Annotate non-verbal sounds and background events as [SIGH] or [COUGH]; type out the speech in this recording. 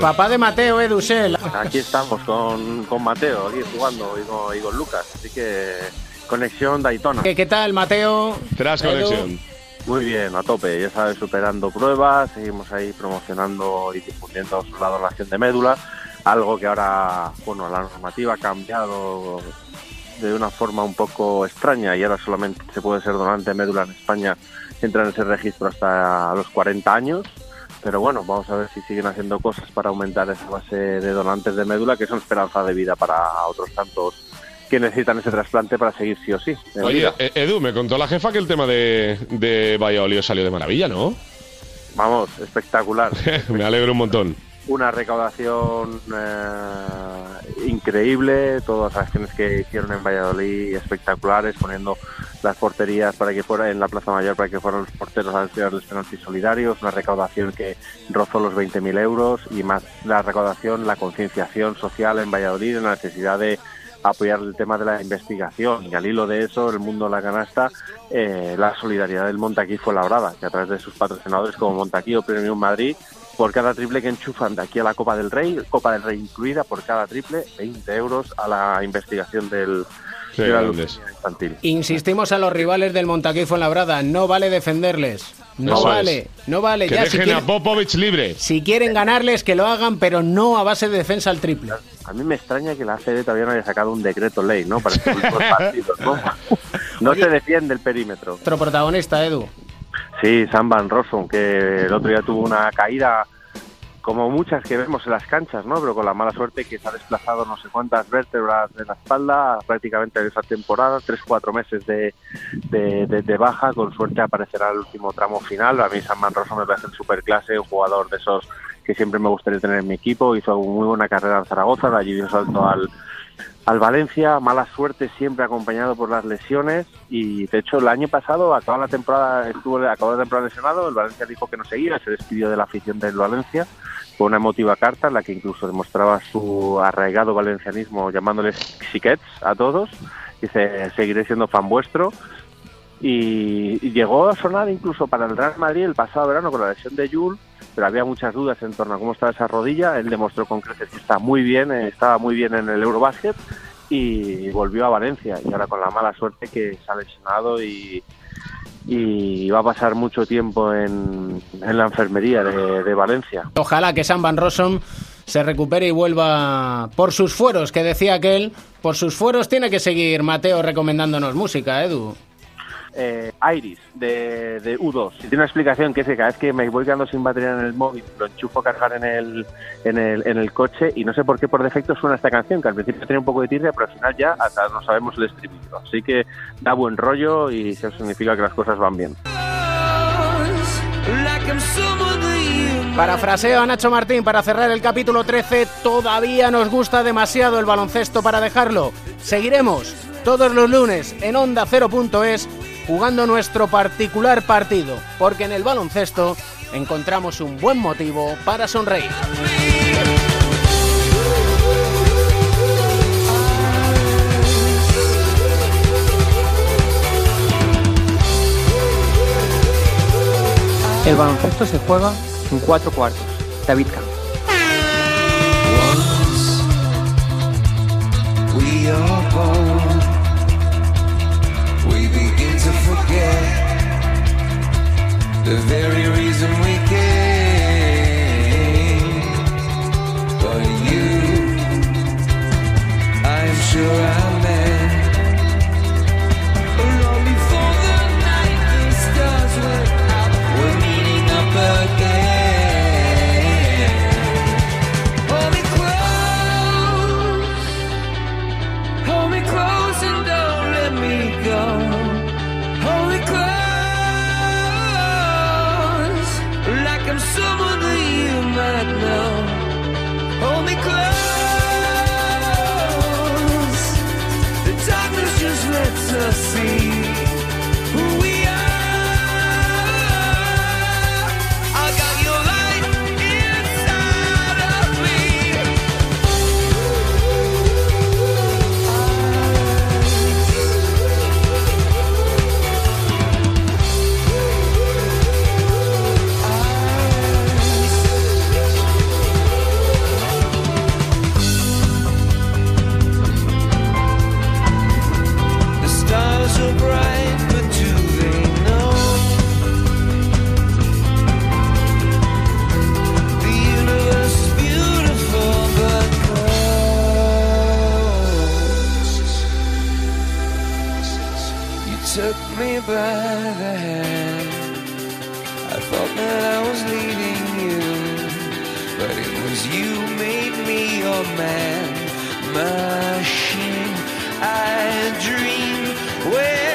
Papá de Mateo, Edusel. Aquí estamos con, con Mateo, aquí jugando y con, y con Lucas. Así que conexión Daytona. ¿Qué, qué tal, Mateo? Tras conexión. Muy bien, a tope. Ya sabes, superando pruebas, seguimos ahí promocionando y difundiendo la donación de médula. Algo que ahora, bueno, la normativa ha cambiado de una forma un poco extraña y ahora solamente se puede ser donante de médula en España, entra en ese registro hasta los 40 años. Pero bueno, vamos a ver si siguen haciendo cosas para aumentar esa base de donantes de médula, que son esperanza de vida para otros tantos que necesitan ese trasplante para seguir sí o sí. Oye, eh, Edu, me contó la jefa que el tema de, de Valladolid salió de maravilla, ¿no? Vamos, espectacular. [LAUGHS] me alegro un montón. una recaudación eh, increíble, todas las acciones que hicieron en Valladolid espectaculares, poniendo las porterías para que fuera en la Plaza Mayor para que fueran los porteros a los penaltis solidarios, una recaudación que rozó los 20.000 euros y más la recaudación, la concienciación social en Valladolid, en la necesidad de apoyar el tema de la investigación. Y al hilo de eso el mundo de la canasta eh, la solidaridad del Montaquí fue labrada que a través de sus patrocinadores como Montaquí o Premium Madrid por cada triple que enchufan de aquí a la Copa del Rey, Copa del Rey incluida, por cada triple, 20 euros a la investigación del, La infantil. Insistimos a los rivales del Montaquí Fuenlabrada, no vale defenderles. No Eso vale, es. no vale. Que Ya, si dejen a quieren, Popovich libre. si quieren ganarles, que lo hagan, pero no a base de defensa al triple. A mí me extraña que la ACB todavía no haya sacado un decreto ley, ¿no? Para estos [LAUGHS] últimos partidos, ¿no? [LAUGHS] No se defiende el perímetro. Otro protagonista, Edu. Sí, Sam Van Rossum, que el otro día tuvo una caída como muchas que vemos en las canchas, ¿no? Pero con la mala suerte que se ha desplazado no sé cuántas vértebras de la espalda prácticamente en esa temporada, tres, cuatro meses de, de, baja, con suerte aparecerá el último tramo final. A mí Sam Van Rossum me parece un super clase, un jugador de esos que siempre me gustaría tener en mi equipo, hizo muy buena carrera en Zaragoza, de allí dio salto al, al Valencia, mala suerte siempre acompañado por las lesiones y de hecho el año pasado acabó la temporada, estuvo acabó la temporada lesionado, el Valencia dijo que no seguía, se despidió de la afición del Valencia con una emotiva carta en la que incluso demostraba su arraigado valencianismo llamándoles xiquets a todos, dice seguiré siendo fan vuestro y, y llegó a sonar incluso para el Real Madrid el pasado verano con la lesión de Jules pero había muchas dudas en torno a cómo estaba esa rodilla. Él demostró con creces que está muy bien, eh, estaba muy bien en el Eurobasket y volvió a Valencia. Y ahora con la mala suerte que se ha lesionado y, va a pasar mucho tiempo en, la enfermería de, de Valencia. Ojalá que Sam Van Rossum se recupere y vuelva por sus fueros, que decía aquel. Por sus fueros tiene que seguir Mateo recomendándonos música, Edu. Eh, Iris de, de U2. Tiene una explicación que es que cada vez que me voy quedando sin batería en el móvil, lo enchufo a cargar en el, en el, en el coche y no sé por qué por defecto suena esta canción, que al principio tenía un poco de tirria, pero al final ya hasta no sabemos el estribillo. Así que da buen rollo y eso significa que las cosas van bien. Parafraseo a Nacho Martín para cerrar el capítulo 13. Todavía nos gusta demasiado el baloncesto para dejarlo. Seguiremos todos los lunes en Onda 0.es jugando nuestro particular partido, porque en el baloncesto encontramos un buen motivo para sonreír. El baloncesto se juega en cuatro cuartos. David Camp. we are born, we begin to forget the very see by the hand. I thought that I was leading you, but it was you made me your man. Machine, I dream. Where